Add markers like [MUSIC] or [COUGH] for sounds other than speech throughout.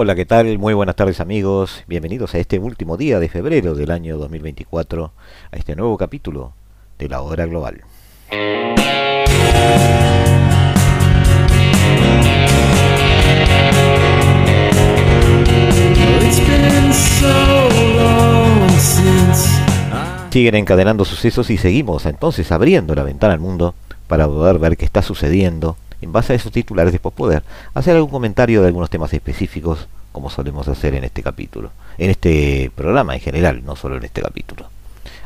Hola, ¿qué tal? Muy buenas tardes amigos. Bienvenidos a este último día de febrero del año 2024, a este nuevo capítulo de la hora global. Siguen encadenando sucesos y seguimos entonces abriendo la ventana al mundo para poder ver qué está sucediendo en base a esos titulares después poder hacer algún comentario de algunos temas específicos como solemos hacer en este capítulo, en este programa en general, no solo en este capítulo.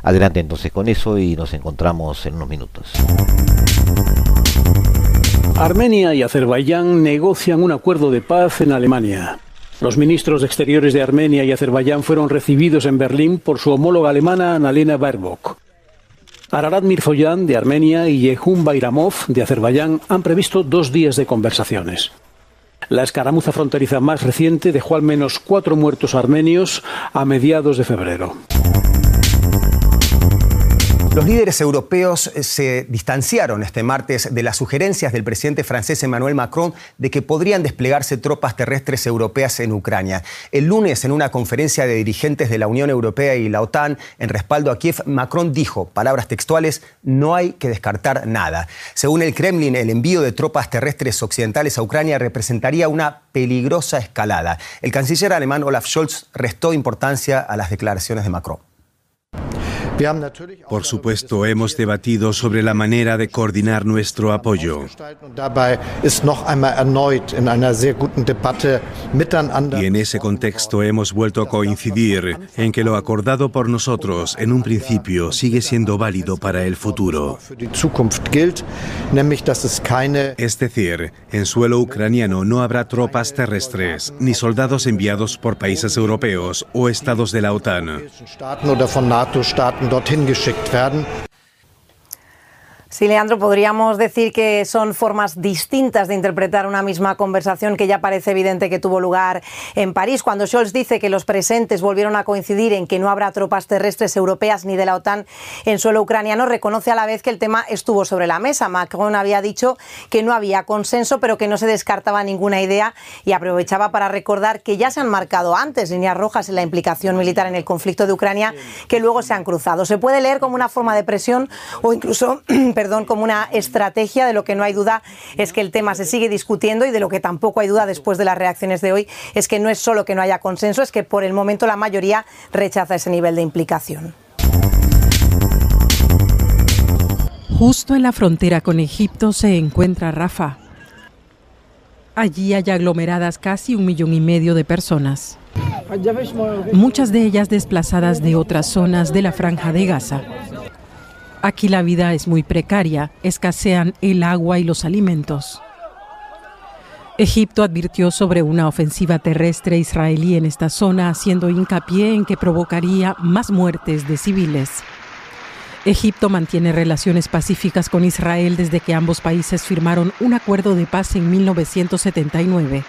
Adelante entonces con eso y nos encontramos en unos minutos. Armenia y Azerbaiyán negocian un acuerdo de paz en Alemania. Los ministros de Exteriores de Armenia y Azerbaiyán fueron recibidos en Berlín por su homóloga alemana Annalena Baerbock. Ararat Mirzoyan de Armenia y Yehun Bayramov de Azerbaiyán han previsto dos días de conversaciones. La escaramuza fronteriza más reciente dejó al menos cuatro muertos armenios a mediados de febrero. Los líderes europeos eh, se distanciaron este martes de las sugerencias del presidente francés Emmanuel Macron de que podrían desplegarse tropas terrestres europeas en Ucrania. El lunes, en una conferencia de dirigentes de la Unión Europea y la OTAN en respaldo a Kiev, Macron dijo, palabras textuales, no hay que descartar nada. Según el Kremlin, el envío de tropas terrestres occidentales a Ucrania representaría una peligrosa escalada. El canciller alemán Olaf Scholz restó importancia a las declaraciones de Macron. Por supuesto, hemos debatido sobre la manera de coordinar nuestro apoyo. Y en ese contexto hemos vuelto a coincidir en que lo acordado por nosotros en un principio sigue siendo válido para el futuro. Es decir, en suelo ucraniano no habrá tropas terrestres ni soldados enviados por países europeos o estados de la OTAN. dorthin geschickt werden. Sí, Leandro, podríamos decir que son formas distintas de interpretar una misma conversación que ya parece evidente que tuvo lugar en París. Cuando Scholz dice que los presentes volvieron a coincidir en que no habrá tropas terrestres europeas ni de la OTAN en suelo ucraniano, reconoce a la vez que el tema estuvo sobre la mesa. Macron había dicho que no había consenso, pero que no se descartaba ninguna idea y aprovechaba para recordar que ya se han marcado antes líneas rojas en la implicación militar en el conflicto de Ucrania que luego se han cruzado. Se puede leer como una forma de presión o incluso [CLEARS THROAT] perdón, como una estrategia. De lo que no hay duda es que el tema se sigue discutiendo y de lo que tampoco hay duda después de las reacciones de hoy es que no es solo que no haya consenso, es que por el momento la mayoría rechaza ese nivel de implicación. Justo en la frontera con Egipto se encuentra Rafa. Allí hay aglomeradas casi un millón y medio de personas, muchas de ellas desplazadas de otras zonas de la franja de Gaza. Aquí la vida es muy precaria, escasean el agua y los alimentos. Egipto advirtió sobre una ofensiva terrestre israelí en esta zona, haciendo hincapié en que provocaría más muertes de civiles. Egipto mantiene relaciones pacíficas con Israel desde que ambos países firmaron un acuerdo de paz en 1979.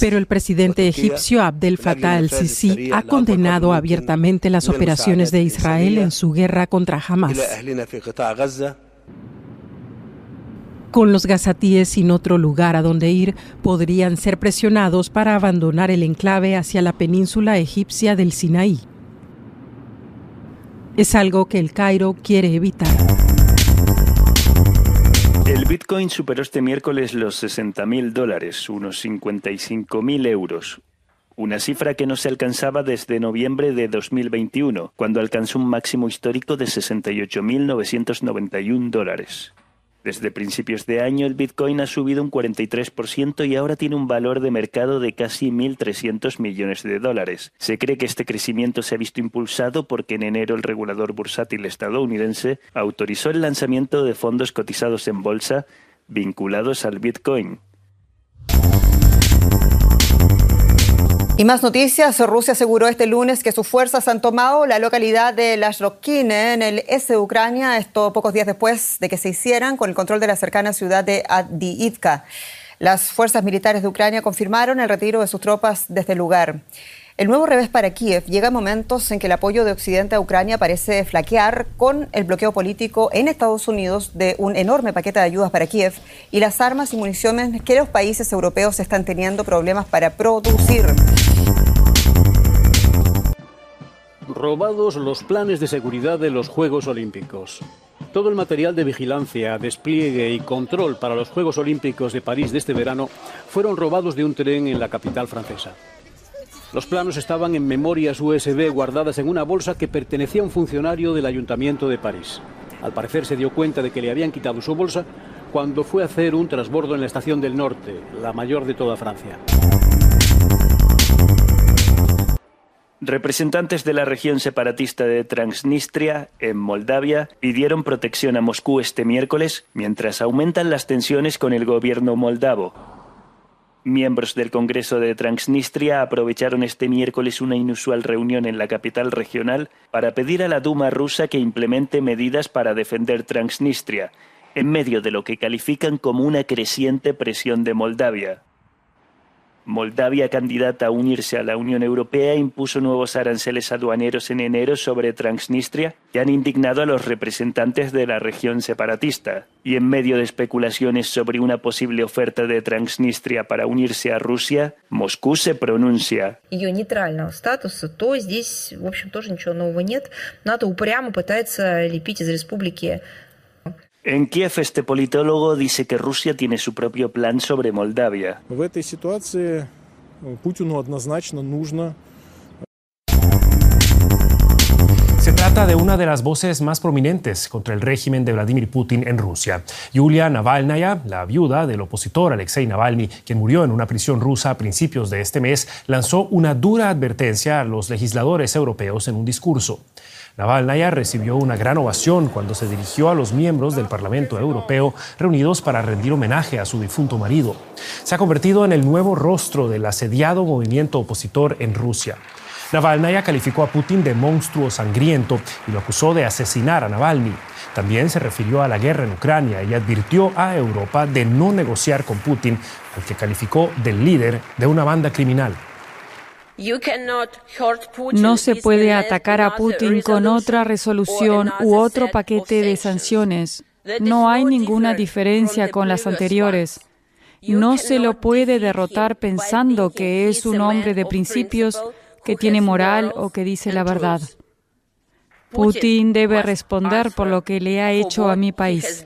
Pero el presidente egipcio Abdel Fattah el-Sisi ha condenado abiertamente las operaciones de Israel en su guerra contra Hamas. Con los gazatíes sin otro lugar a donde ir, podrían ser presionados para abandonar el enclave hacia la península egipcia del Sinaí. Es algo que el Cairo quiere evitar. El Bitcoin superó este miércoles los 60.000 dólares, unos 55.000 euros. Una cifra que no se alcanzaba desde noviembre de 2021, cuando alcanzó un máximo histórico de 68.991 dólares. Desde principios de año el Bitcoin ha subido un 43% y ahora tiene un valor de mercado de casi 1.300 millones de dólares. Se cree que este crecimiento se ha visto impulsado porque en enero el regulador bursátil estadounidense autorizó el lanzamiento de fondos cotizados en bolsa vinculados al Bitcoin. Y más noticias. Rusia aseguró este lunes que sus fuerzas han tomado la localidad de Lashrokine en el este de Ucrania, esto pocos días después de que se hicieran con el control de la cercana ciudad de Adiivka. Las fuerzas militares de Ucrania confirmaron el retiro de sus tropas desde el lugar. El nuevo revés para Kiev llega a momentos en que el apoyo de Occidente a Ucrania parece flaquear con el bloqueo político en Estados Unidos de un enorme paquete de ayudas para Kiev y las armas y municiones que los países europeos están teniendo problemas para producir. Robados los planes de seguridad de los Juegos Olímpicos. Todo el material de vigilancia, despliegue y control para los Juegos Olímpicos de París de este verano fueron robados de un tren en la capital francesa. Los planos estaban en memorias USB guardadas en una bolsa que pertenecía a un funcionario del Ayuntamiento de París. Al parecer se dio cuenta de que le habían quitado su bolsa cuando fue a hacer un transbordo en la estación del norte, la mayor de toda Francia. Representantes de la región separatista de Transnistria, en Moldavia, pidieron protección a Moscú este miércoles mientras aumentan las tensiones con el gobierno moldavo. Miembros del Congreso de Transnistria aprovecharon este miércoles una inusual reunión en la capital regional para pedir a la Duma rusa que implemente medidas para defender Transnistria, en medio de lo que califican como una creciente presión de Moldavia. Moldavia, candidata a unirse a la Unión Europea, impuso nuevos aranceles aduaneros en enero sobre Transnistria que han indignado a los representantes de la región separatista. Y en medio de especulaciones sobre una posible oferta de Transnistria para unirse a Rusia, Moscú se pronuncia. Ее нейтрального статуса, то здесь, в общем, тоже ничего нового нет. НАТО упрямо пытается лепить из республики En Kiev, este politólogo dice que Rusia tiene su propio plan sobre Moldavia. В этой ситуации Путину однозначно нужно Se trata de una de las voces más prominentes contra el régimen de Vladimir Putin en Rusia. Yulia Navalnaya, la viuda del opositor Alexei Navalny, quien murió en una prisión rusa a principios de este mes, lanzó una dura advertencia a los legisladores europeos en un discurso. Navalnaya recibió una gran ovación cuando se dirigió a los miembros del Parlamento Europeo reunidos para rendir homenaje a su difunto marido. Se ha convertido en el nuevo rostro del asediado movimiento opositor en Rusia. Navalnaya calificó a Putin de monstruo sangriento y lo acusó de asesinar a Navalny. También se refirió a la guerra en Ucrania y advirtió a Europa de no negociar con Putin, al que calificó del líder de una banda criminal. No se puede atacar a Putin con otra resolución u otro paquete de sanciones. No hay ninguna diferencia con las anteriores. No se lo puede derrotar pensando que es un hombre de principios, que tiene moral o que dice la verdad. Putin debe responder por lo que le ha hecho a mi país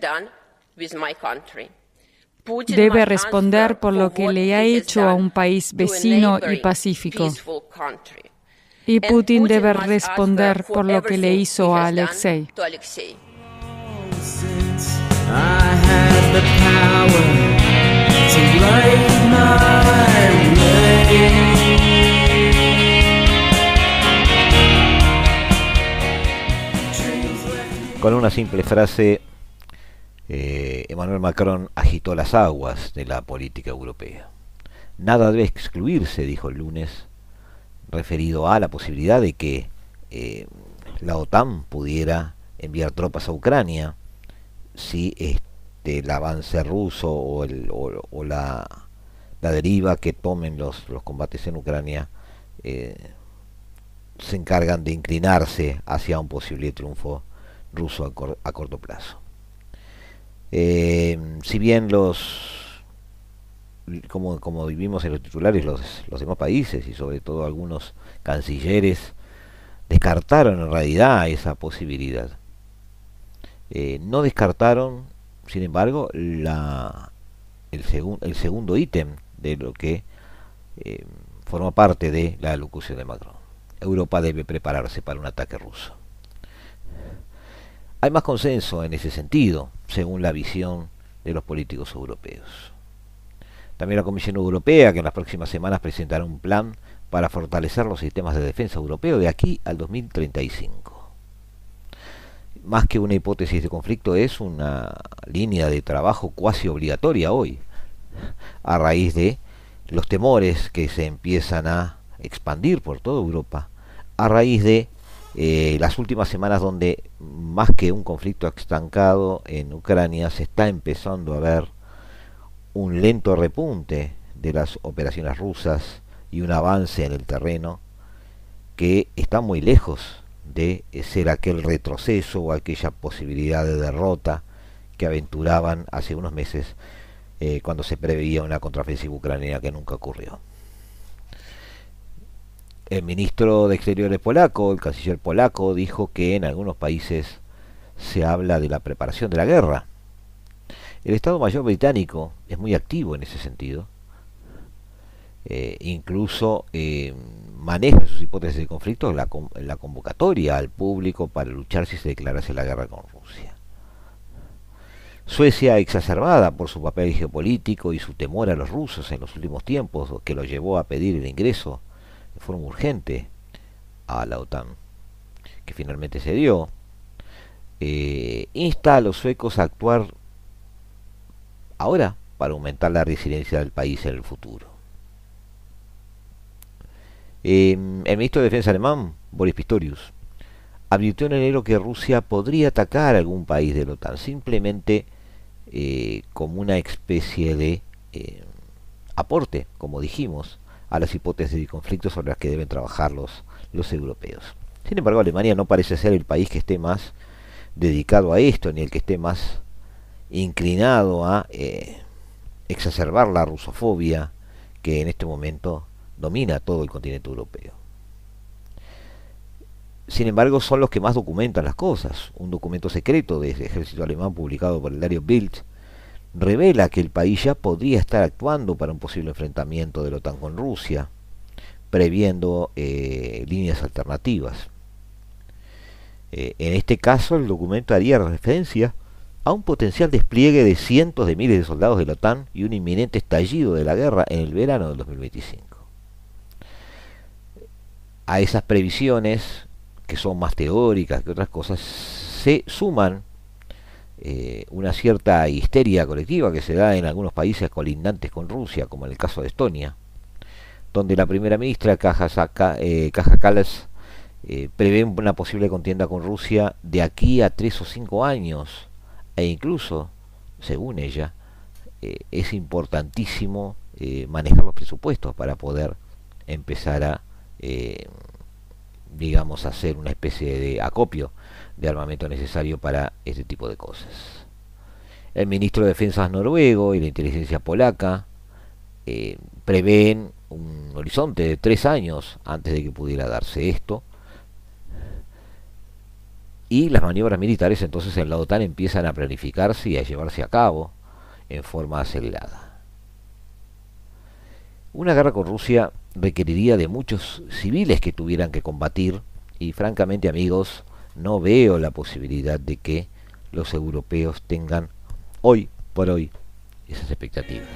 debe responder por lo que le ha hecho a un país vecino y pacífico. Y Putin debe responder por lo que le hizo a Alexei. Con una simple frase eh, Emmanuel Macron agitó las aguas de la política europea. Nada debe excluirse, dijo el lunes, referido a la posibilidad de que eh, la OTAN pudiera enviar tropas a Ucrania si este, el avance ruso o, la, la, deriva que tomen los, los combates en Ucrania eh, se encargan de inclinarse hacia un posible triunfo ruso a corto plazo. Eh, si bien los, como, como vivimos en los titulares, los, los demás países y sobre todo algunos cancilleres descartaron en realidad esa posibilidad. Eh, no descartaron, sin embargo, la, el, el segundo ítem de lo que eh, forma parte de la alocución de Macron. Europa debe prepararse para un ataque ruso. Hay más consenso en ese sentido, según la visión de los políticos europeos. También la Comisión Europea, que en las próximas semanas presentará un plan para fortalecer los sistemas de defensa europeos de aquí al 2035. Más que una hipótesis de conflicto, es una línea de trabajo cuasi obligatoria hoy, a raíz de los temores que se empiezan a expandir por toda Europa a raíz de eh, las últimas semanas donde más que un conflicto estancado en Ucrania se está empezando a ver un lento repunte de las operaciones rusas y un avance en el terreno que está muy lejos de ser aquel retroceso o aquella posibilidad de derrota que aventuraban hace unos meses eh, cuando se preveía una contraofensiva ucraniana que nunca ocurrió. El ministro de Exteriores polaco, el canciller polaco, dijo que en algunos países se habla de la preparación de la guerra. El Estado Mayor británico es muy activo en ese sentido. Eh, incluso eh, maneja sus hipótesis de conflicto la, la convocatoria al público para luchar si se declarase la guerra con Rusia. Suecia, exacerbada por su papel geopolítico y su temor a los rusos en los últimos tiempos, que lo llevó a pedir el ingreso forma urgente a la OTAN, que finalmente se dio, eh, insta a los suecos a actuar ahora para aumentar la resiliencia del país en el futuro. Em, el ministro de Defensa alemán, Boris Pistorius, advirtió en enero que Rusia podría atacar a algún país de la OTAN, simplemente eh, como una especie de eh, aporte, como dijimos, a las hipótesis de conflicto sobre las que deben trabajar los, los europeos. Sin embargo, Alemania no parece ser el país que esté más dedicado a esto, ni el que esté más inclinado a eh, exacerbar la rusofobia que en este momento domina todo el continente europeo. Sin embargo, son los que más documentan las cosas. Un documento secreto del ejército alemán publicado por el diario Bild revela que el país ya podría estar actuando para un posible enfrentamiento de la OTAN con Rusia, previendo eh, líneas alternativas. Eh, en este caso, el documento haría referencia a un potencial despliegue de cientos de miles de soldados de la OTAN y un inminente estallido de la guerra en el verano del 2025. A esas previsiones que son más teóricas que otras cosas, se suman eh, una cierta histeria colectiva que se da en algunos países colindantes con Rusia, como en el caso de Estonia, donde la primera ministra Caja, eh, eh, prevé una posible contienda con Rusia de aquí a tres o cinco años, e incluso, según ella, es importantísimo manejar los presupuestos para poder empezar a digamos, hacer una especie de acopio de armamento necesario para este tipo de cosas. El ministro de Defensa noruego y la inteligencia polaca eh, prevén un horizonte de tres años antes de que pudiera darse esto. Y las maniobras militares entonces en la OTAN empiezan a planificarse y a llevarse a cabo en forma acelerada. Una guerra con Rusia requeriría de muchos civiles que tuvieran que combatir y francamente amigos, no veo la posibilidad de que los europeos tengan hoy por hoy esas expectativas.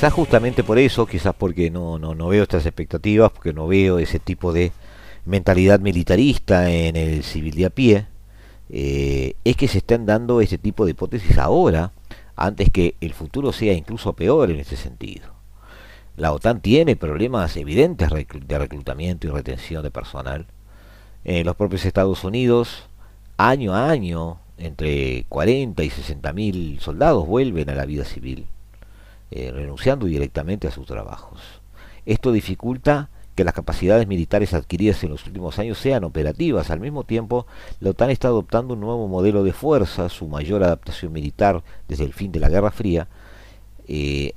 quizás justamente por eso, quizás porque no, no, no veo estas expectativas, porque no veo ese tipo de mentalidad militarista en el civil de a pie, eh, es que se están dando este tipo de hipótesis ahora, antes que el futuro sea incluso peor en ese sentido. La OTAN tiene problemas evidentes de reclutamiento y retención de personal. En los propios Estados Unidos, año a año, entre 40 y 60 mil soldados vuelven a la vida civil. Eh, renunciando directamente a sus trabajos. Esto dificulta que las capacidades militares adquiridas en los últimos años sean operativas. Al mismo tiempo, la OTAN está adoptando un nuevo modelo de fuerza, su mayor adaptación militar desde el fin de la Guerra Fría, eh,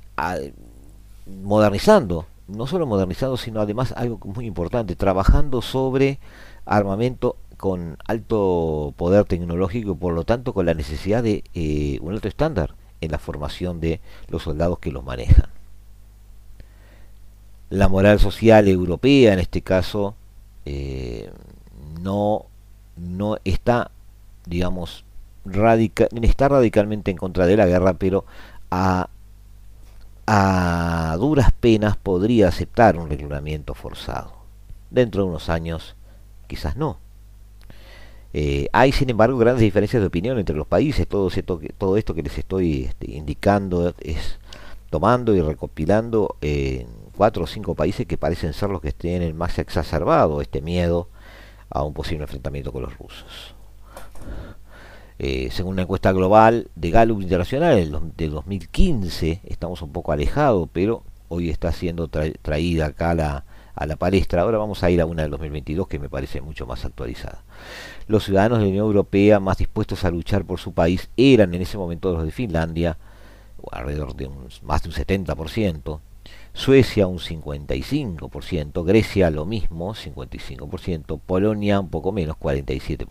modernizando, no solo modernizando, sino además algo muy importante, trabajando sobre armamento con alto poder tecnológico y por lo tanto con la necesidad de eh, un alto estándar en la formación de los soldados que los manejan. La moral social europea, en este caso, eh, no, no está, digamos, está radicalmente en contra de la guerra, pero a, a duras penas podría aceptar un reclutamiento forzado. Dentro de unos años, quizás no. Eh, hay, sin embargo, grandes diferencias de opinión entre los países. Todo esto, todo esto que les estoy este, indicando es tomando y recopilando cuatro o cinco países que parecen ser los que tienen más exacerbado este miedo a un posible enfrentamiento con los rusos. Eh, según una encuesta global de Gallup Internacional del 2015, estamos un poco alejados, pero hoy está siendo traída acá a la, a la palestra. Ahora vamos a ir a una del 2022 que me parece mucho más actualizada. Los ciudadanos de la Unión Europea más dispuestos a luchar por su país eran en ese momento los de Finlandia, alrededor de un, más de un 70%, Suecia un 55%, Grecia lo mismo, 55%, Polonia un poco menos, 47%.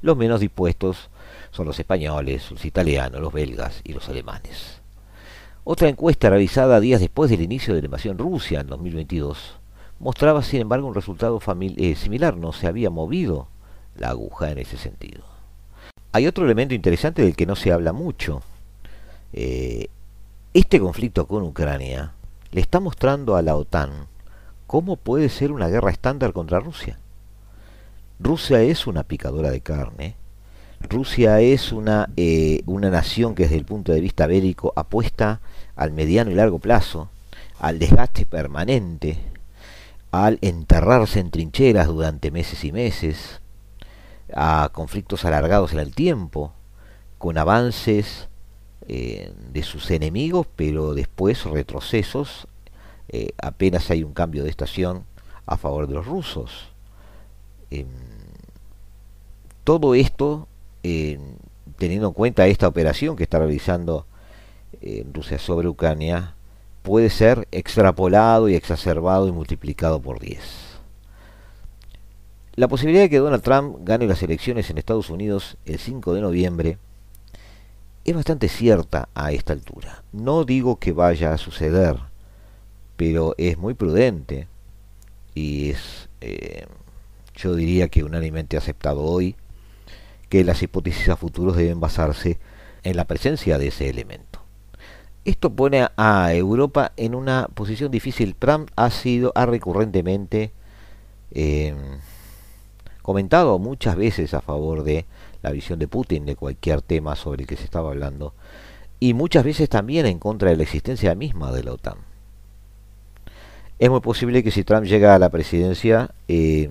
Los menos dispuestos son los españoles, los italianos, los belgas y los alemanes. Otra encuesta realizada días después del inicio de la invasión Rusia en 2022 mostraba sin embargo un resultado eh, similar, no se había movido la aguja en ese sentido. Hay otro elemento interesante del que no se habla mucho. Eh, este conflicto con Ucrania le está mostrando a la OTAN cómo puede ser una guerra estándar contra Rusia. Rusia es una picadora de carne. Rusia es una, eh, una nación que desde el punto de vista bélico apuesta al mediano y largo plazo, al desgaste permanente, al enterrarse en trincheras durante meses y meses, a conflictos alargados en el tiempo, con avances eh, de sus enemigos, pero después retrocesos, eh, apenas hay un cambio de estación a favor de los rusos. Em, todo esto, teniendo en cuenta esta operación que está realizando eh, Rusia sobre Ucrania, puede ser extrapolado y exacerbado y multiplicado por 10. La posibilidad de que Donald Trump gane las elecciones en Estados Unidos el 5 de noviembre es bastante cierta a esta altura. No digo que vaya a suceder, pero es muy prudente y es, eh, yo diría que unánimemente aceptado hoy, que las hipótesis a futuros deben basarse en la presencia de ese elemento. Esto pone a Europa en una posición difícil. Trump ha sido, ha recurrentemente eh, comentado muchas veces a favor de la visión de Putin de cualquier tema sobre el que se estaba hablando, y muchas veces también en contra de la existencia misma de la OTAN. Es muy posible que si Trump llega a la presidencia, eh,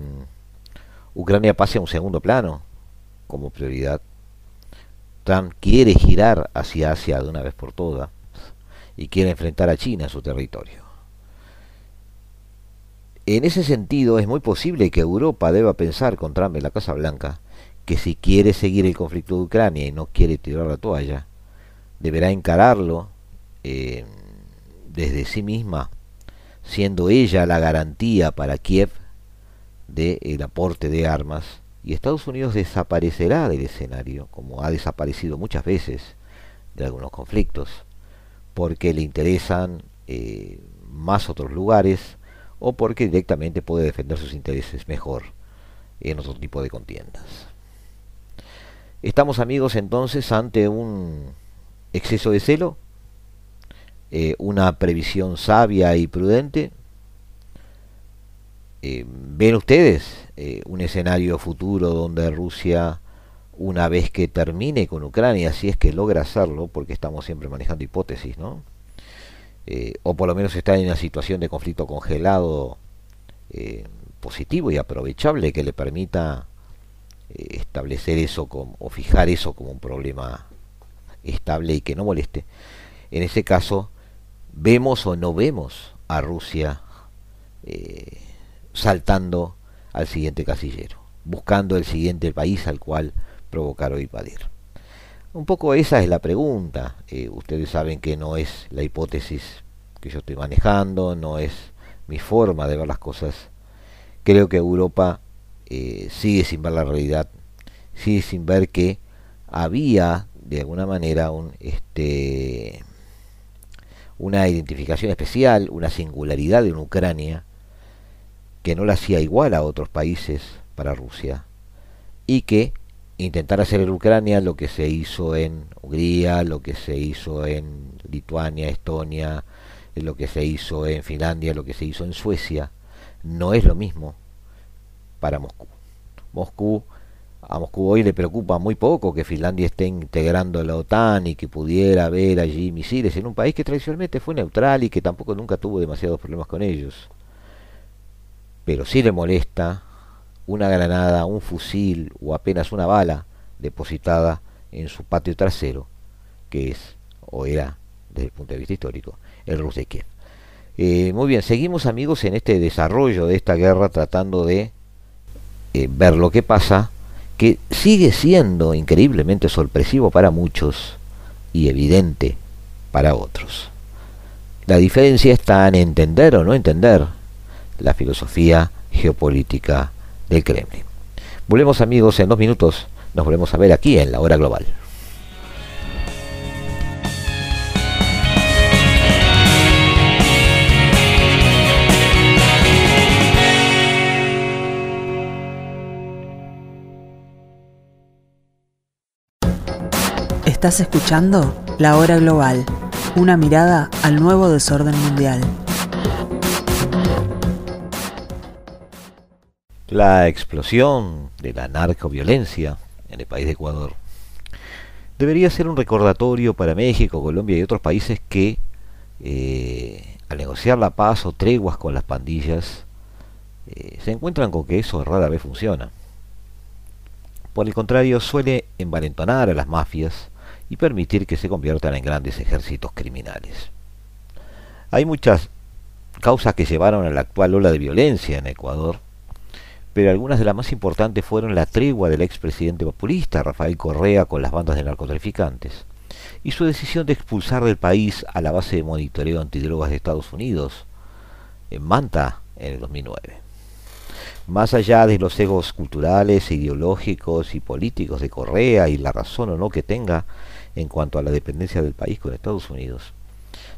Ucrania pase a un segundo plano como prioridad. Trump quiere girar hacia Asia de una vez por todas y quiere enfrentar a China en su territorio. En ese sentido, es muy posible que Europa deba pensar con Trump en la Casa Blanca que si quiere seguir el conflicto de Ucrania y no quiere tirar la toalla, deberá encararlo eh, desde sí misma, siendo ella la garantía para Kiev del aporte de armas, y Estados Unidos desaparecerá del escenario, como ha desaparecido muchas veces de algunos conflictos, porque le interesan eh, más otros lugares o porque directamente puede defender sus intereses mejor en otro tipo de contiendas. Estamos amigos entonces ante un exceso de celo, eh, una previsión sabia y prudente. Eh, ¿Ven ustedes eh, un escenario futuro donde Rusia, una vez que termine con Ucrania, si es que logra hacerlo, porque estamos siempre manejando hipótesis, ¿no? o por lo menos está en una situación de conflicto congelado positivo y aprovechable que le permita establecer eso como, o fijar eso como un problema estable y que no moleste. En ese caso, vemos o no vemos a Rusia eh, saltando al siguiente casillero, buscando el siguiente país al cual provocar o invadir. Un poco esa es la pregunta. Eh, ustedes saben que no es la hipótesis que yo estoy manejando, no es mi forma de ver las cosas. Creo que Europa eh, sigue sin ver la realidad, sigue sin ver que había de alguna manera un, este, una identificación especial, una singularidad en Ucrania que no la hacía igual a otros países para Rusia y que intentar hacer en Ucrania lo que se hizo en Hungría, lo que se hizo en Lituania, Estonia, lo que se hizo en Finlandia, lo que se hizo en Suecia, no es lo mismo para Moscú. Moscú a Moscú hoy le preocupa muy poco que Finlandia esté integrando la OTAN y que pudiera haber allí misiles en un país que tradicionalmente fue neutral y que tampoco nunca tuvo demasiados problemas con ellos. Pero sí le molesta una granada, un fusil o apenas una bala depositada en su patio trasero, que es o era, desde el punto de vista histórico, el Rus de Kiev. Eh, muy bien, seguimos amigos en este desarrollo de esta guerra tratando de eh, ver lo que pasa que sigue siendo increíblemente sorpresivo para muchos y evidente para otros. La diferencia está en entender o no entender la filosofía geopolítica del Kremlin. Volvemos amigos en dos minutos, nos volvemos a ver aquí en la hora global. Estás escuchando La Hora Global, una mirada al nuevo desorden mundial. La explosión de la narcoviolencia en el país de Ecuador debería ser un recordatorio para México, Colombia y otros países que eh, al negociar la paz o treguas con las pandillas eh, se encuentran con que eso rara vez funciona. Por el contrario, suele envalentonar a las mafias y permitir que se conviertan en grandes ejércitos criminales. Hay muchas causas que llevaron a la actual ola de violencia en Ecuador, pero algunas de las más importantes fueron la tregua del expresidente populista Rafael Correa con las bandas de narcotraficantes y su decisión de expulsar del país a la base de monitoreo antidrogas de Estados Unidos en Manta en el 2009. Más allá de los egos culturales, ideológicos y políticos de Correa y la razón o no que tenga, en cuanto a la dependencia del país con Estados Unidos.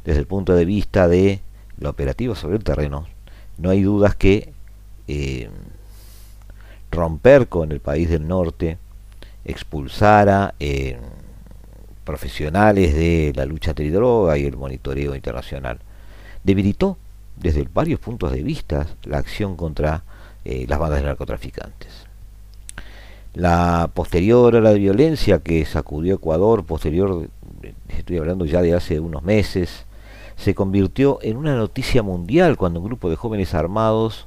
Desde el punto de vista de lo operativo sobre el terreno, no hay dudas que eh, romper con el país del norte expulsara eh, profesionales de la lucha antidroga y el monitoreo internacional. Debilitó desde varios puntos de vista la acción contra eh, las bandas de narcotraficantes. La posterior a la violencia que sacudió Ecuador, posterior, estoy hablando ya de hace unos meses, se convirtió en una noticia mundial cuando un grupo de jóvenes armados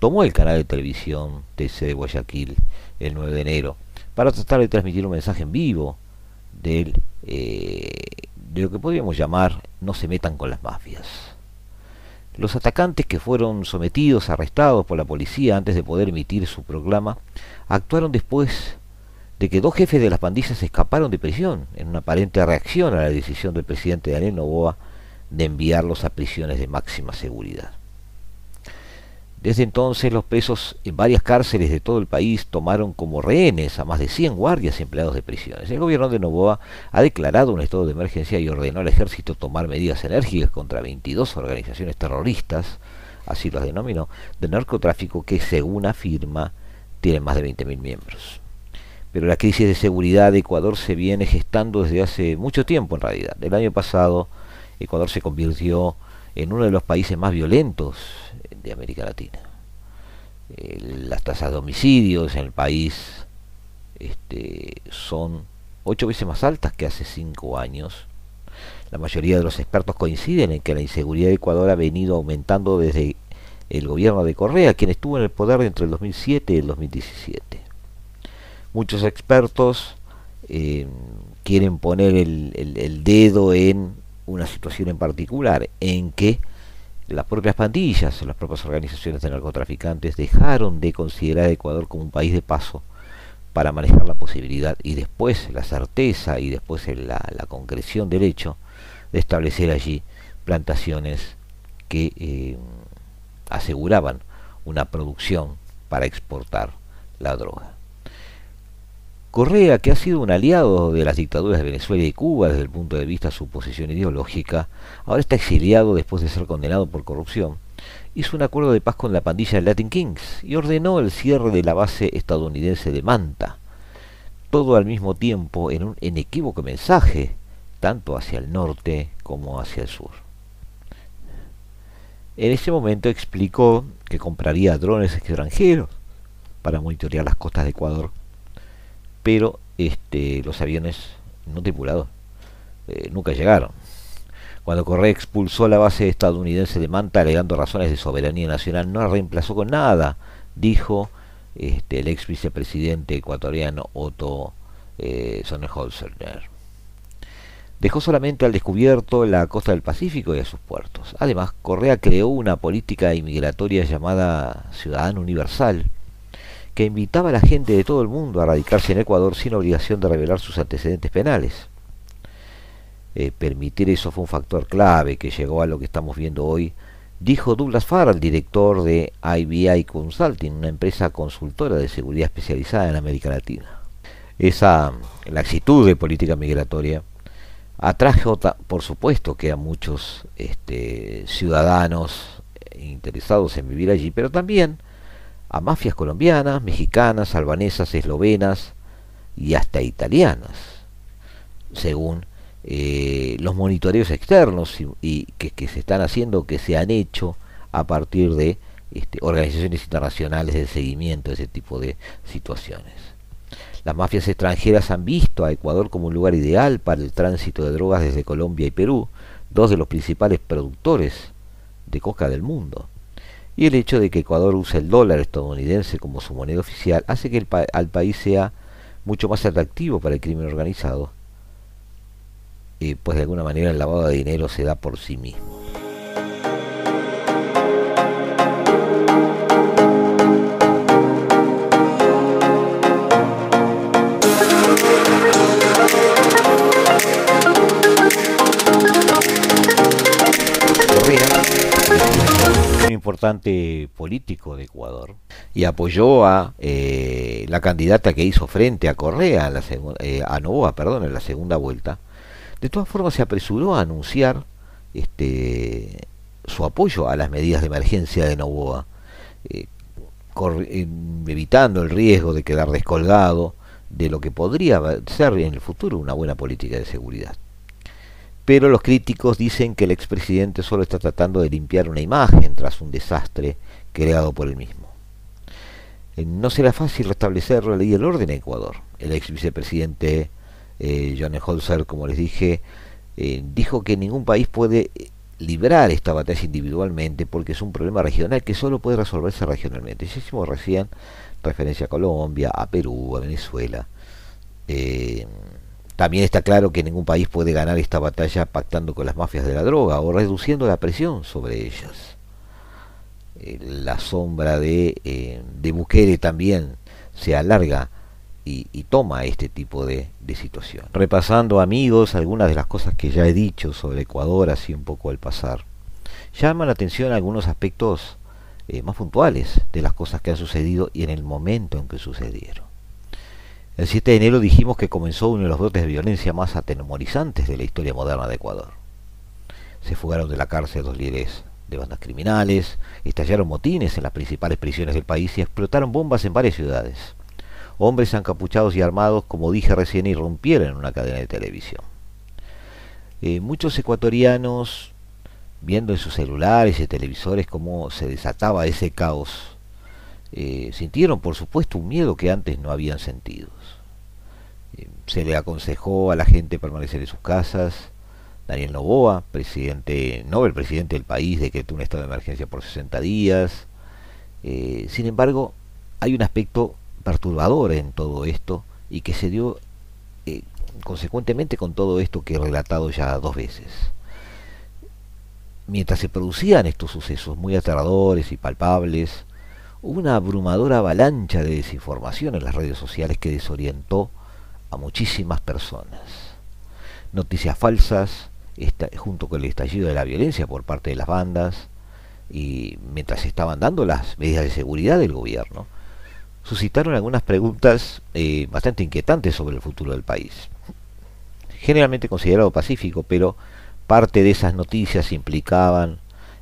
tomó el canal de televisión TC de Guayaquil el 9 de enero para tratar de transmitir un mensaje en vivo del, eh, de lo que podríamos llamar no se metan con las mafias. Los atacantes que fueron sometidos, arrestados por la policía antes de poder emitir su proclama, actuaron después de que dos jefes de las pandillas escaparon de prisión, en una aparente reacción a la decisión del presidente Daniel Novoa de enviarlos a prisiones de máxima seguridad. Desde entonces los presos en varias cárceles de todo el país tomaron como rehenes a más de 100 guardias y empleados de prisiones. El gobierno de Novoa ha declarado un estado de emergencia y ordenó al ejército tomar medidas enérgicas contra 22 organizaciones terroristas, así las denominó, de narcotráfico que según afirma tienen más de 20.000 miembros. Pero la crisis de seguridad de Ecuador se viene gestando desde hace mucho tiempo en realidad. El año pasado Ecuador se convirtió en uno de los países más violentos de América Latina. las tasas de homicidios en el país este, son ocho veces más altas que hace cinco años. La mayoría de los expertos coinciden en que la inseguridad de Ecuador ha venido aumentando desde el gobierno de Correa, quien estuvo en el poder entre el 2007 y el 2017. Muchos expertos eh, quieren poner el dedo en una situación en particular, en que las propias pandillas, las propias organizaciones de narcotraficantes dejaron de considerar a Ecuador como un país de paso para manejar la posibilidad y después la certeza y después la, concreción del hecho de establecer allí plantaciones que eh, aseguraban una producción para exportar la droga. Correa, que ha sido un aliado de las dictaduras de Venezuela y Cuba desde el punto de vista de su posición ideológica, ahora está exiliado después de ser condenado por corrupción, hizo un acuerdo de paz con la pandilla Latin Kings y ordenó el cierre de la base estadounidense de Manta, todo al mismo tiempo en un inequívoco mensaje, tanto hacia el norte como hacia el sur. En ese momento explicó que compraría drones extranjeros para monitorear las costas de Ecuador, pero este, los aviones no tripulados eh, nunca llegaron. Cuando Correa expulsó la base estadounidense de Manta alegando razones de soberanía nacional, no la reemplazó con nada, dijo este, el ex vicepresidente ecuatoriano Otto eh. Dejó solamente al descubierto la costa del Pacífico y a sus puertos. Además, Correa creó una política inmigratoria llamada Ciudadano Universal, que invitaba a la gente de todo el mundo a radicarse en Ecuador sin obligación de revelar sus antecedentes penales. Eh, permitir eso fue un factor clave que llegó a lo que estamos viendo hoy, dijo Douglas Farr, director de IBI Consulting, una empresa consultora de seguridad especializada en América Latina. Esa laxitud de política migratoria atrajo, por supuesto, que a muchos este, ciudadanos interesados en vivir allí, pero también a mafias colombianas, mexicanas, albanesas, eslovenas y hasta italianas, según eh, los monitoreos externos y, que, se están haciendo, que se han hecho a partir de este, organizaciones internacionales de seguimiento de ese tipo de situaciones. Las mafias extranjeras han visto a Ecuador como un lugar ideal para el tránsito de drogas desde Colombia y Perú, dos de los principales productores de coca del mundo y el hecho de que Ecuador use el dólar estadounidense como su moneda oficial hace que el al país sea mucho más atractivo para el crimen organizado, y pues de alguna manera el lavado de dinero se da por sí mismo. Político de Ecuador y apoyó a eh, la candidata que hizo frente a Correa, la eh, a Novoa, perdón, en la segunda vuelta. De todas formas se apresuró a anunciar este, su apoyo a las medidas de emergencia de Novoa, eh, evitando el riesgo de quedar descolgado de lo que podría ser en el futuro una buena política de seguridad pero los críticos dicen que el expresidente solo está tratando de limpiar una imagen tras un desastre creado por él mismo. Eh, no será fácil restablecer la ley y el orden en Ecuador. El ex vicepresidente eh, John Holzer, como les dije, eh, dijo que ningún país puede librar esta batalla individualmente porque es un problema regional que solo puede resolverse regionalmente. Ya hicimos recién referencia a Colombia, a Perú, a Venezuela. También está claro que ningún país puede ganar esta batalla pactando con las mafias de la droga o reduciendo la presión sobre ellas. Eh, la sombra de, eh, de Bukele también se alarga y, toma este tipo de, situación. Repasando amigos algunas de las cosas que ya he dicho sobre Ecuador así un poco al pasar, llaman la atención algunos aspectos eh, más puntuales de las cosas que han sucedido y en el momento en que sucedieron. El 7 de enero dijimos que comenzó uno de los brotes de violencia más atemorizantes de la historia moderna de Ecuador. Se fugaron de la cárcel dos líderes de bandas criminales, estallaron motines en las principales prisiones del país y explotaron bombas en varias ciudades. Hombres encapuchados y armados, como dije recién, irrumpieron en una cadena de televisión. Eh, muchos ecuatorianos, viendo en sus celulares y televisores cómo se desataba ese caos, eh, sintieron por supuesto un miedo que antes no habían sentido se le aconsejó a la gente permanecer en sus casas. Daniel Novoa, presidente, Nobel presidente del país, decretó un estado de emergencia por 60 días. Eh, sin embargo, hay un aspecto perturbador en todo esto y que se dio eh, consecuentemente con todo esto que he relatado ya dos veces. Mientras se producían estos sucesos muy aterradores y palpables, hubo una abrumadora avalancha de desinformación en las redes sociales que desorientó a muchísimas personas. Noticias falsas, junto con el estallido de la violencia por parte de las bandas, y mientras estaban dando las medidas de seguridad del gobierno, suscitaron algunas preguntas eh, bastante inquietantes sobre el futuro del país. Generalmente considerado pacífico, pero parte de esas noticias implicaban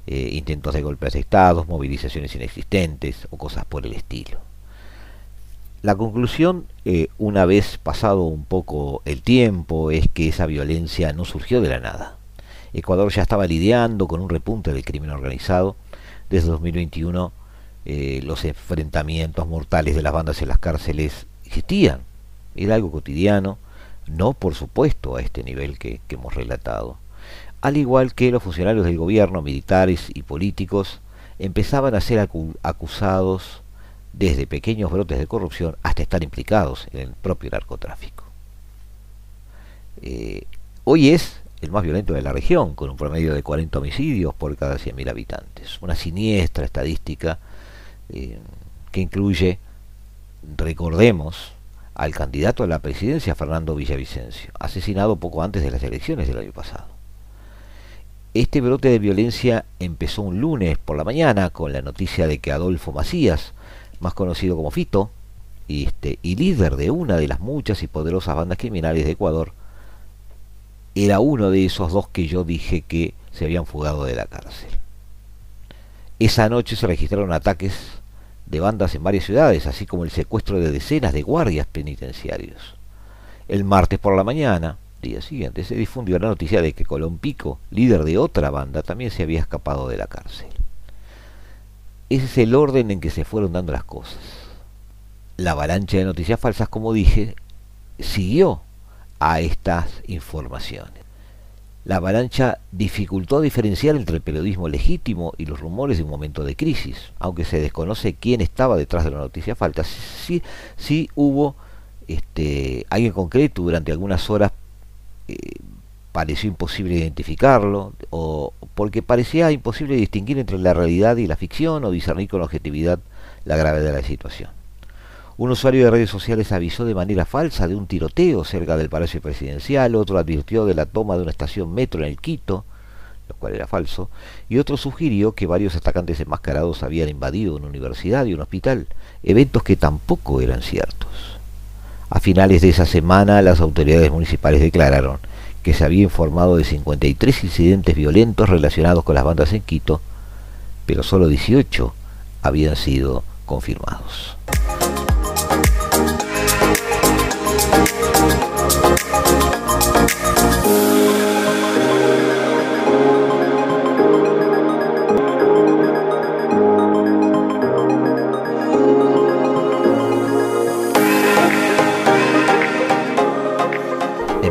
eh, intentos de golpes de estados, movilizaciones inexistentes o cosas por el estilo. La conclusión, eh, una vez pasado un poco el tiempo, es que esa violencia no surgió de la nada. Ecuador ya estaba lidiando con un repunte del crimen organizado. Desde 2021 eh, los enfrentamientos mortales de las bandas en las cárceles existían. Era algo cotidiano, no por supuesto a este nivel que, que hemos relatado. Al igual que los funcionarios del gobierno, militares y políticos, empezaban a ser acusados desde pequeños brotes de corrupción hasta estar implicados en el propio narcotráfico. Eh, hoy es el más violento de la región, con un promedio de 40 homicidios por cada 100.000 habitantes. Una siniestra estadística eh, que incluye, recordemos, al candidato a la presidencia Fernando Villavicencio, asesinado poco antes de las elecciones del año pasado. Este brote de violencia empezó un lunes por la mañana con la noticia de que Adolfo Macías, más conocido como Fito, y, este, y líder de una de las muchas y poderosas bandas criminales de Ecuador, era uno de esos dos que yo dije que se habían fugado de la cárcel. Esa noche se registraron ataques de bandas en varias ciudades, así como el secuestro de decenas de guardias penitenciarios. El martes por la mañana, día siguiente, se difundió la noticia de que Colón Pico, líder de otra banda, también se había escapado de la cárcel. Ese es el orden en que se fueron dando las cosas. La avalancha de noticias falsas, como dije, siguió a estas informaciones. La avalancha dificultó diferenciar entre el periodismo legítimo y los rumores de un momento de crisis, aunque se desconoce quién estaba detrás de la noticia falta. Sí, sí hubo este, alguien concreto durante algunas horas eh, pareció imposible identificarlo, o porque parecía imposible distinguir entre la realidad y la ficción, o discernir con objetividad la gravedad de la situación. Un usuario de redes sociales avisó de manera falsa de un tiroteo cerca del Palacio Presidencial, otro advirtió de la toma de una estación metro en el Quito, lo cual era falso, y otro sugirió que varios atacantes enmascarados habían invadido una universidad y un hospital, eventos que tampoco eran ciertos. A finales de esa semana, las autoridades municipales declararon que se había informado de 53 incidentes violentos relacionados con las bandas en Quito, pero solo 18 habían sido confirmados.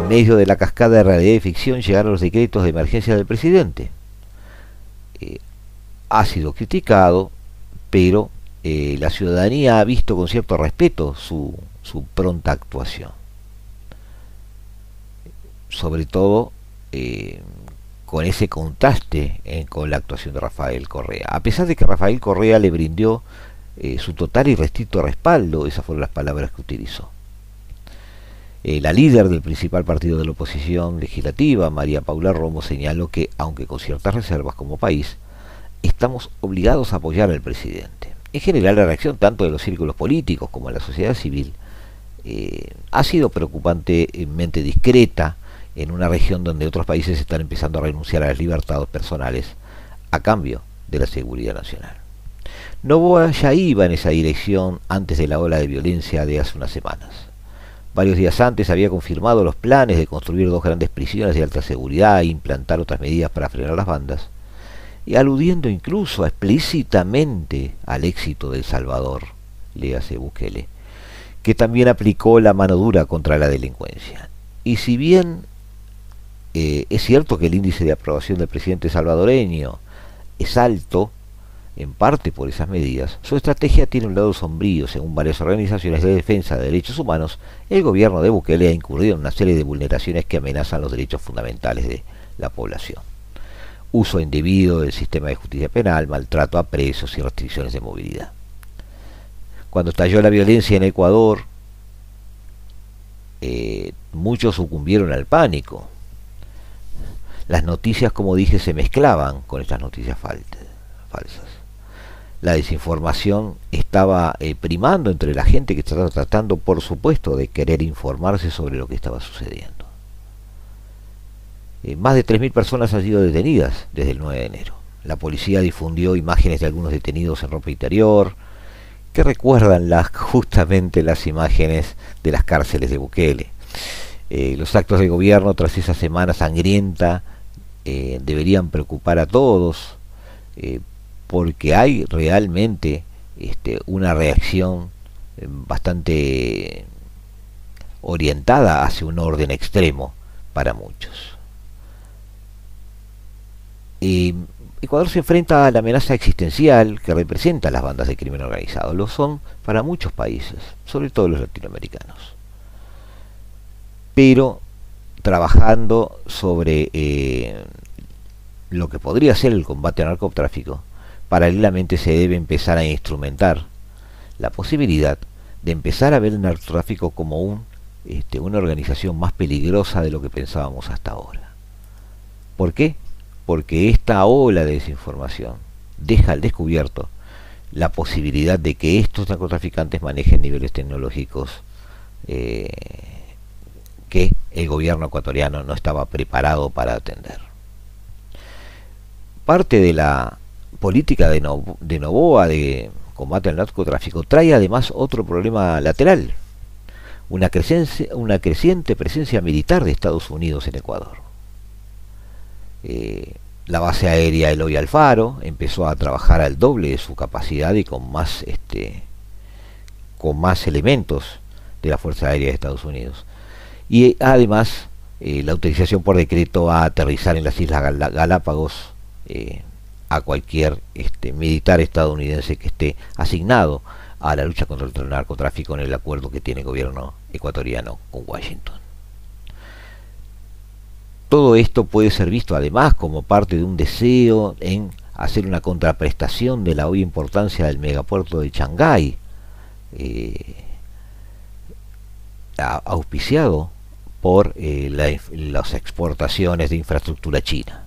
Medio de la cascada de realidad y ficción llegaron los decretos de emergencia del presidente. Eh, ha sido criticado, pero eh, la ciudadanía ha visto con cierto respeto su, su pronta actuación. Sobre todo eh, con ese contraste con la actuación de Rafael Correa. A pesar de que Rafael Correa le brindó su total y restricto respaldo, esas fueron las palabras que utilizó. Eh, la líder del principal partido de la oposición legislativa, María Paula Romo, señaló que, aunque con ciertas reservas como país, estamos obligados a apoyar al presidente. En general, la reacción tanto de los círculos políticos como de la sociedad civil eh, ha sido preocupantemente discreta en una región donde otros países están empezando a renunciar a las libertades personales a cambio de la seguridad nacional. Novoa ya iba en esa dirección antes de la ola de violencia de hace unas semanas. Varios días antes había confirmado los planes de construir dos grandes prisiones de alta seguridad e implantar otras medidas para frenar las bandas, y aludiendo incluso explícitamente al éxito del Salvador, le hace Bukele, que también aplicó la mano dura contra la delincuencia. Y si bien eh, es cierto que el índice de aprobación del presidente salvadoreño es alto, en parte por esas medidas, su estrategia tiene un lado sombrío. Según varias organizaciones de defensa de derechos humanos, el gobierno de Bukele ha incurrido en una serie de vulneraciones que amenazan los derechos fundamentales de la población. Uso indebido del sistema de justicia penal, maltrato a presos y restricciones de movilidad. Cuando estalló la violencia en Ecuador, eh, muchos sucumbieron al pánico. Las noticias, como dije, se mezclaban con estas noticias falsas la desinformación estaba eh, primando entre la gente que estaba tratando, por supuesto, de querer informarse sobre lo que estaba sucediendo. Eh, más de 3.000 personas han sido detenidas desde el 9 de enero. La policía difundió imágenes de algunos detenidos en ropa interior, que recuerdan justamente las imágenes de las cárceles de Bukele. Eh, los actos del gobierno tras esa semana sangrienta deberían preocupar a todos, porque hay realmente este, una reacción eh, bastante orientada hacia un orden extremo para muchos. Y Ecuador se enfrenta a la amenaza existencial que representa las bandas de crimen organizado. Lo son para muchos países, sobre todo los latinoamericanos. Pero trabajando sobre eh, lo que podría ser el combate al narcotráfico, paralelamente se debe empezar a instrumentar la posibilidad de empezar a ver el narcotráfico como un, este, una organización más peligrosa de lo que pensábamos hasta ahora. ¿Por qué? Porque esta ola de desinformación deja al descubierto la posibilidad de que estos narcotraficantes manejen niveles tecnológicos eh, que el gobierno ecuatoriano no estaba preparado para atender. Parte de la política de, de Novoa de combate al narcotráfico trae además otro problema lateral, una, una creciente presencia militar de Estados Unidos en Ecuador. Eh, la base aérea Eloy Alfaro empezó a trabajar al doble de su capacidad y con más este con más elementos de la Fuerza Aérea de Estados Unidos y además eh, la autorización por decreto a aterrizar en las Islas Galápagos eh, a cualquier este, militar estadounidense que esté asignado a la lucha contra el narcotráfico en el acuerdo que tiene el gobierno ecuatoriano con Washington. Todo esto puede ser visto además como parte de un deseo en hacer una contraprestación de la hoy importancia del megapuerto de Shanghái, eh, auspiciado por eh, las exportaciones de infraestructura china.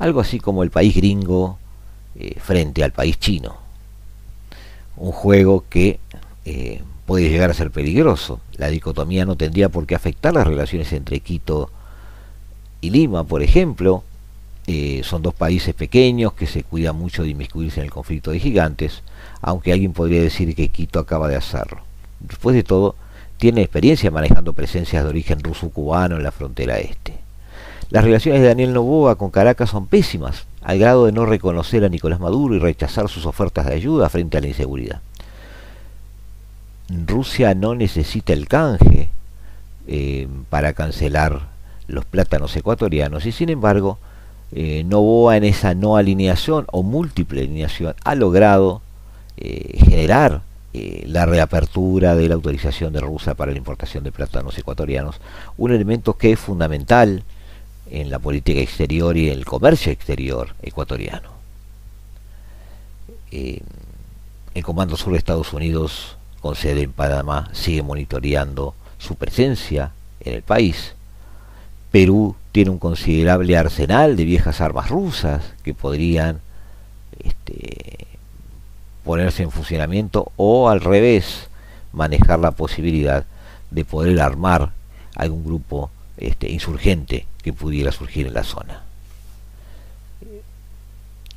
Algo así como el país gringo eh, frente al país chino. Un juego que eh, puede llegar a ser peligroso. La dicotomía no tendría por qué afectar las relaciones entre Quito y Lima, por ejemplo. son dos países pequeños que se cuidan mucho de inmiscuirse en el conflicto de gigantes, aunque alguien podría decir que Quito acaba de hacerlo. Después de todo, tiene experiencia manejando presencias de origen ruso-cubano en la frontera este. Las relaciones de Daniel Novoa con Caracas son pésimas, al grado de no reconocer a Nicolás Maduro y rechazar sus ofertas de ayuda frente a la inseguridad. Rusia no necesita el canje eh, para cancelar los plátanos ecuatorianos y sin embargo eh, Novoa en esa no alineación o múltiple alineación ha logrado eh, generar eh, la reapertura de la autorización de Rusia para la importación de plátanos ecuatorianos, un elemento que es fundamental en la política exterior y el comercio exterior ecuatoriano. Eh, el Comando Sur de Estados Unidos, con sede en Panamá, sigue monitoreando su presencia en el país. Perú tiene un considerable arsenal de viejas armas rusas que podrían este, ponerse en funcionamiento o al revés manejar la posibilidad de poder armar algún grupo este, insurgente que pudiera surgir en la zona.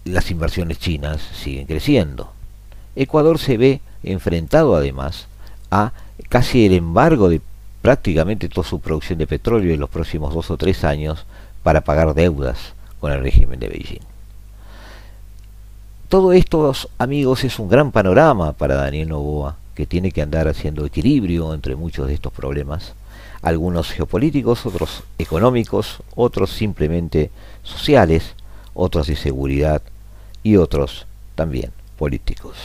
Las inversiones chinas siguen creciendo. Ecuador se ve enfrentado además a casi el embargo de prácticamente toda su producción de petróleo en los próximos dos o tres años para pagar deudas con el régimen de Beijing. Todo esto, amigos, es un gran panorama para Daniel Novoa, que tiene que andar haciendo equilibrio entre muchos de estos problemas, algunos geopolíticos, otros económicos, otros simplemente sociales, otros de seguridad y otros también políticos.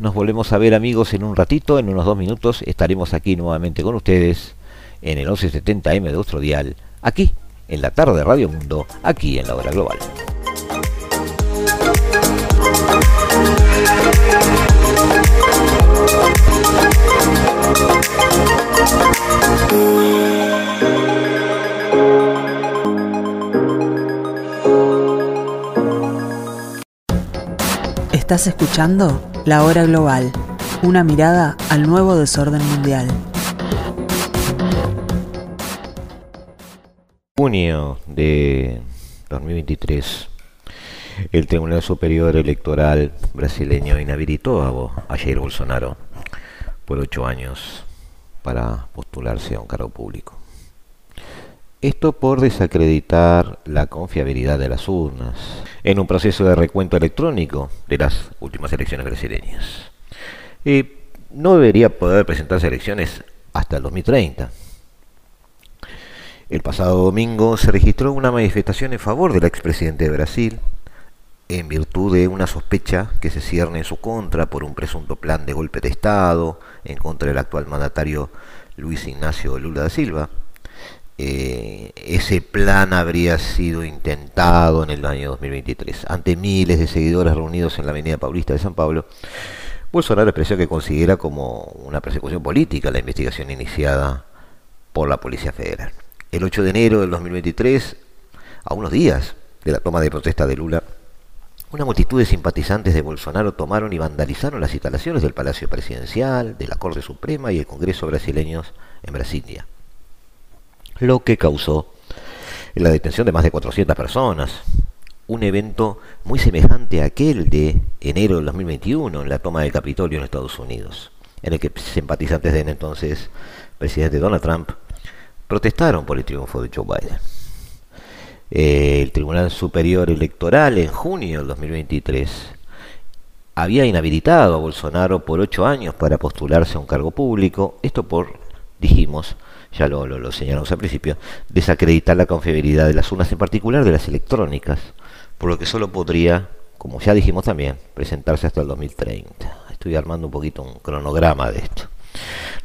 Nos volvemos a ver amigos en un ratito, en unos dos minutos estaremos aquí nuevamente con ustedes en el 1170M de otro dial, aquí en la tarde de Radio Mundo, aquí en la hora global. Estás escuchando La Hora Global, una mirada al nuevo desorden mundial. junio de 2023, el Tribunal Superior Electoral brasileño inhabilitó a, Jair Bolsonaro por ocho años para postularse a un cargo público. Esto por desacreditar la confiabilidad de las urnas en un proceso de recuento electrónico de las últimas elecciones brasileñas. Y no debería poder presentarse elecciones hasta el 2030. El pasado domingo se registró una manifestación en favor del expresidente de Brasil, en virtud de una sospecha que se cierne en su contra por un presunto plan de golpe de Estado en contra del actual mandatario Luis Ignacio Lula da Silva. Eh, ese plan habría sido intentado en el año 2023 ante miles de seguidores reunidos en la Avenida Paulista de San Pablo. Bolsonaro expresó que considera como una persecución política la investigación iniciada por la Policía Federal. El 8 de enero del 2023, a unos días de la toma de protesta de Lula, una multitud de simpatizantes de Bolsonaro tomaron y vandalizaron las instalaciones del Palacio Presidencial, de la Corte Suprema y el Congreso brasileños en Brasilia, lo que causó la detención de más de 400 personas, un evento muy semejante a aquel de enero del 2021 en la toma del Capitolio en Estados Unidos, en el que simpatizantes del entonces presidente Donald Trump protestaron por el triunfo de Joe Biden. El Tribunal Superior Electoral en junio del 2023 había inhabilitado a Bolsonaro por ocho años para postularse a un cargo público, esto por, dijimos, ya lo, lo, señalamos al principio, desacreditar la confiabilidad de las urnas, en particular de las electrónicas, por lo que solo podría, como ya dijimos también, presentarse hasta el 2030. Estoy armando un poquito un cronograma de esto.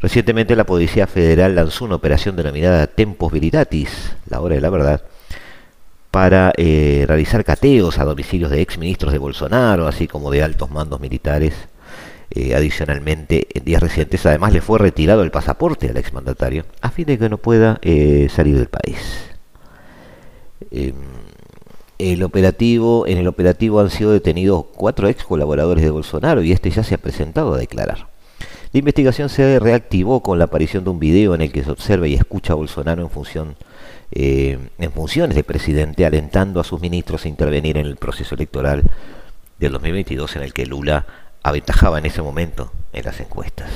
Recientemente la Policía Federal lanzó una operación denominada Tempos Veritatis, la hora de la verdad, para eh, realizar cateos a domicilios de exministros de Bolsonaro, así como de altos mandos militares. Eh, adicionalmente, en días recientes, además le fue retirado el pasaporte al exmandatario a fin de que no pueda eh, salir del país. Em, el operativo, en el operativo han sido detenidos cuatro ex colaboradores de Bolsonaro y este ya se ha presentado a declarar. La investigación se reactivó con la aparición de un video en el que se observa y escucha a Bolsonaro en función eh, en funciones de presidente, alentando a sus ministros a intervenir en el proceso electoral del 2022 en el que Lula aventajaba en ese momento en las encuestas.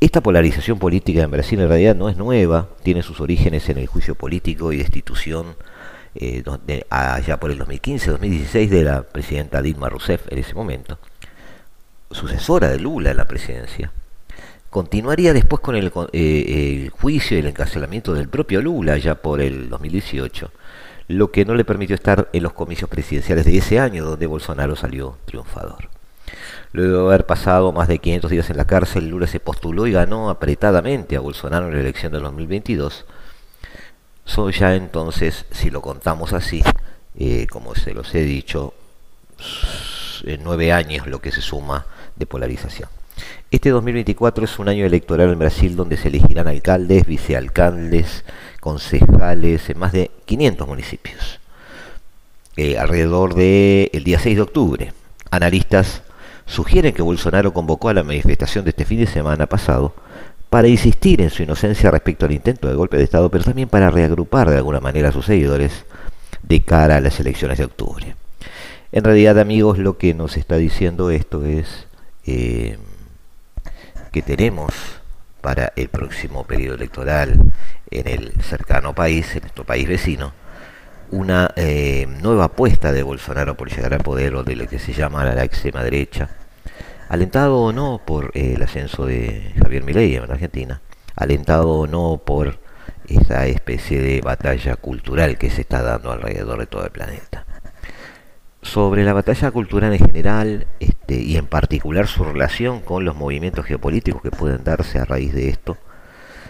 Esta polarización política en Brasil en realidad no es nueva, tiene sus orígenes en el juicio político y destitución eh, allá por el 2015-2016 de la presidenta Dilma Rousseff en ese momento, sucesora de Lula en la presidencia, Continuaría después con el, eh, juicio y el encarcelamiento del propio Lula ya por el 2018, lo que no le permitió estar en los comicios presidenciales de ese año donde Bolsonaro salió triunfador. Luego de haber pasado más de 500 días en la cárcel, Lula se postuló y ganó apretadamente a Bolsonaro en la elección del 2022. Son ya entonces, si lo contamos así, eh, como se los he dicho, nueve años lo que se suma de polarización. Este 2024 es un año electoral en Brasil donde se elegirán alcaldes, vicealcaldes, concejales en más de 500 municipios. Eh, alrededor del el día 6 de octubre. Analistas sugieren que Bolsonaro convocó a la manifestación de este fin de semana pasado para insistir en su inocencia respecto al intento de golpe de Estado, pero también para reagrupar de alguna manera a sus seguidores de cara a las elecciones de octubre. En realidad, amigos, lo que nos está diciendo esto es eh, que tenemos para el próximo periodo electoral en el cercano país, en nuestro país vecino, una eh, nueva apuesta de Bolsonaro por llegar al poder o de lo que se llama la extrema derecha, alentado o no por eh, el ascenso de Javier Milei en Argentina, alentado o no por esa especie de batalla cultural que se está dando alrededor de todo el planeta sobre la batalla cultural en general este, y en particular su relación con los movimientos geopolíticos que pueden darse a raíz de esto,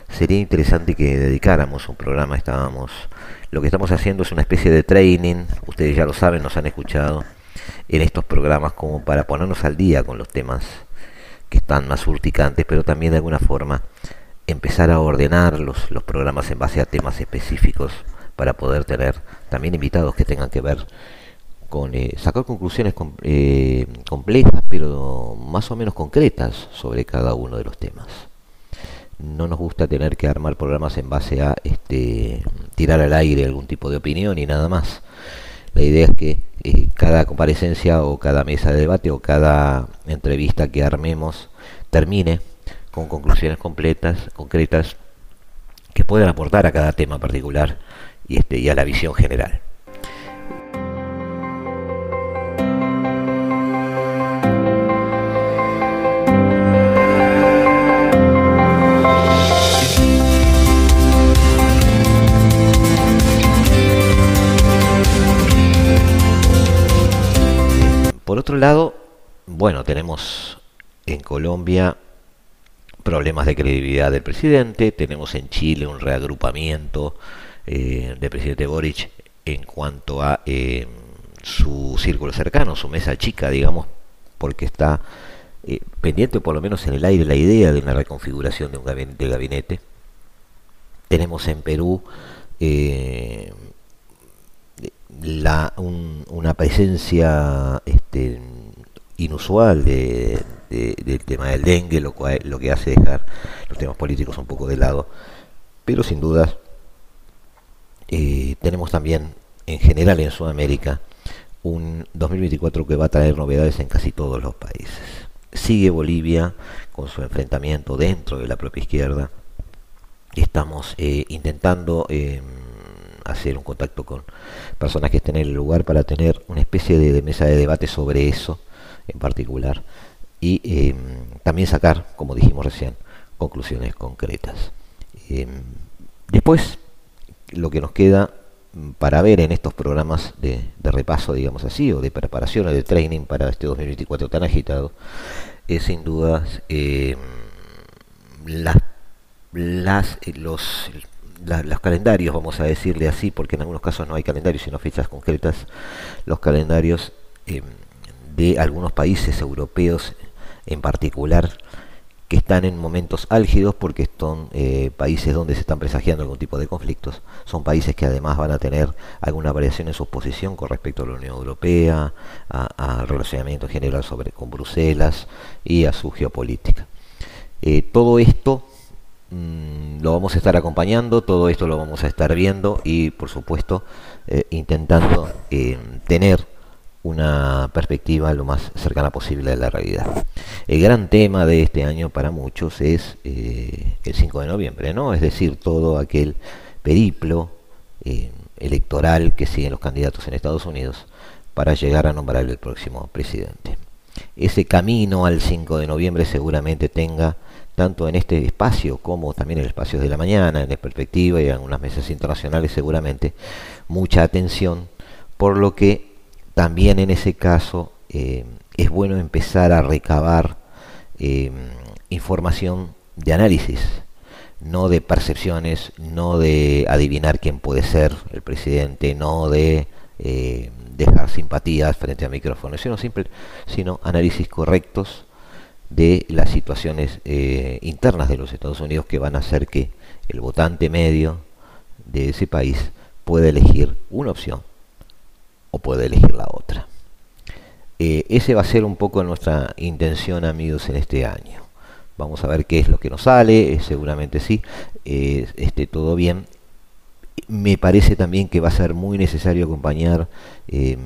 sería interesante que dedicáramos un programa. Estábamos, lo que estamos haciendo es una especie de training, ustedes ya lo saben, nos han escuchado en estos programas como para ponernos al día con los temas que están más urticantes, pero también de alguna forma empezar a ordenar los, los programas en base a temas específicos para poder tener también invitados que tengan que ver con eh, sacar conclusiones eh, complejas pero más o menos concretas sobre cada uno de los temas. No nos gusta tener que armar programas en base a este, tirar al aire algún tipo de opinión y nada más. La idea es que eh, cada comparecencia o cada mesa de debate o cada entrevista que armemos termine con conclusiones completas, concretas, que pueden aportar a cada tema particular y, este, y a la visión general. Por otro lado, bueno, tenemos en Colombia problemas de credibilidad del presidente, tenemos en Chile un reagrupamiento eh, del presidente Boric en cuanto a eh, su círculo cercano, su mesa chica, digamos, porque está eh, pendiente por lo menos en el aire la idea de una reconfiguración de un gabinete. gabinete. Tenemos en Perú la, una presencia este, inusual de, del tema del dengue, lo, cual, lo que hace dejar los temas políticos un poco de lado. Pero sin dudas, eh, tenemos también en general en Sudamérica un 2024 que va a traer novedades en casi todos los países. Sigue Bolivia con su enfrentamiento dentro de la propia izquierda. Estamos eh, intentando em, hacer un contacto con personas que estén en el lugar para tener una especie de mesa de debate sobre eso en particular y em, también sacar, como dijimos recién, conclusiones concretas. Em, después, lo que nos queda mm, para ver en estos programas de, repaso, digamos así, o de preparación o de training para este 2024 tan agitado, es sin dudas em, las, las, eh, los, los calendarios, vamos a decirle así, porque en algunos casos no hay calendarios, sino fechas concretas, los calendarios de algunos países europeos en particular que están en momentos álgidos porque son eh, países donde se están presagiando algún tipo de conflictos. Son países que además van a tener alguna variación en su posición con respecto a la Unión Europea, al relacionamiento general sobre, con Bruselas y a su geopolítica. Eh, todo esto mm, lo vamos a estar acompañando, todo esto lo vamos a estar viendo y por supuesto eh, intentando tener una perspectiva lo más cercana posible de la realidad. El gran tema de este año para muchos es eh, el 5 de noviembre, ¿no? Es decir, todo aquel periplo eh, electoral que siguen los candidatos en Estados Unidos para llegar a nombrar el próximo presidente. Ese camino al 5 de noviembre seguramente tenga tanto en este espacio como también en el espacio de la mañana, en perspectiva y en algunas mesas internacionales seguramente, mucha atención, por lo que también en ese caso eh, es bueno empezar a recabar eh, información de análisis, no de percepciones, no de adivinar quién puede ser el presidente, no de eh, dejar simpatías frente a micrófonos, sino, simple, sino análisis correctos de las situaciones internas de los Estados Unidos que van a hacer que el votante medio de ese país pueda elegir una opción o puede elegir la otra. Eh, ese va a ser un poco nuestra intención, amigos, en este año. Vamos a ver qué es lo que nos sale, eh, seguramente sí, eh, esté todo bien. Me parece también que va a ser muy necesario acompañar em,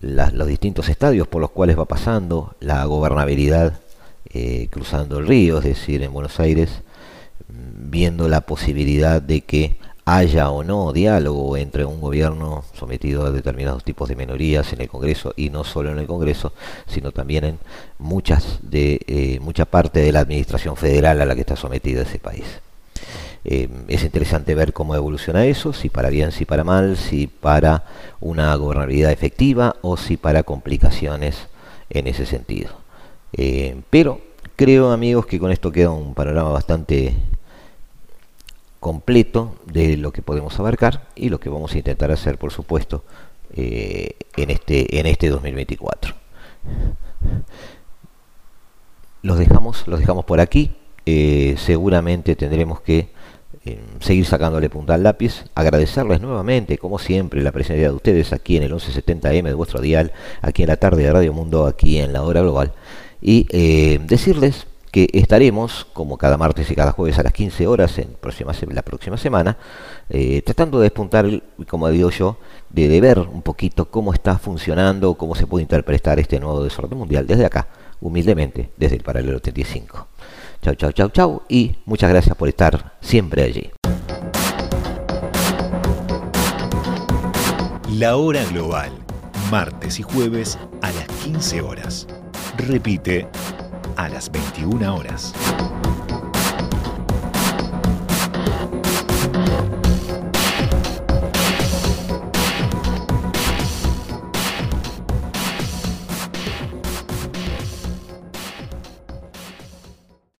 los distintos estadios por los cuales va pasando la gobernabilidad cruzando el río, es decir, en Buenos Aires, viendo la posibilidad de que haya o no diálogo entre un gobierno sometido a determinados tipos de minorías en el Congreso y no solo en el Congreso, sino también en muchas de eh, mucha parte de la administración federal a la que está sometida ese país. Eh, es interesante ver cómo evoluciona eso, si para bien, si para mal, si para una gobernabilidad efectiva o si para complicaciones en ese sentido. Eh, pero creo, amigos, que con esto queda un panorama bastante completo de lo que podemos abarcar y lo que vamos a intentar hacer, por supuesto, eh, en, este, en este 2024. Los dejamos, los dejamos por aquí. Eh, seguramente tendremos que seguir sacándole punta al lápiz. Agradecerles nuevamente, como siempre, la presencia de ustedes aquí en el 1170M de vuestro dial, aquí en la tarde de Radio Mundo, aquí en la hora global. Y decirles que estaremos, como cada martes y cada jueves a las 15 horas en próxima, la próxima semana, eh, tratando de despuntar, como digo yo, de, ver un poquito cómo está funcionando, cómo se puede interpretar este nuevo desorden mundial desde acá, humildemente, desde el paralelo 85. Chau, chau, chau, chau y muchas gracias por estar siempre allí. La hora global, martes y jueves a las 15 horas. Repite a las 21 horas.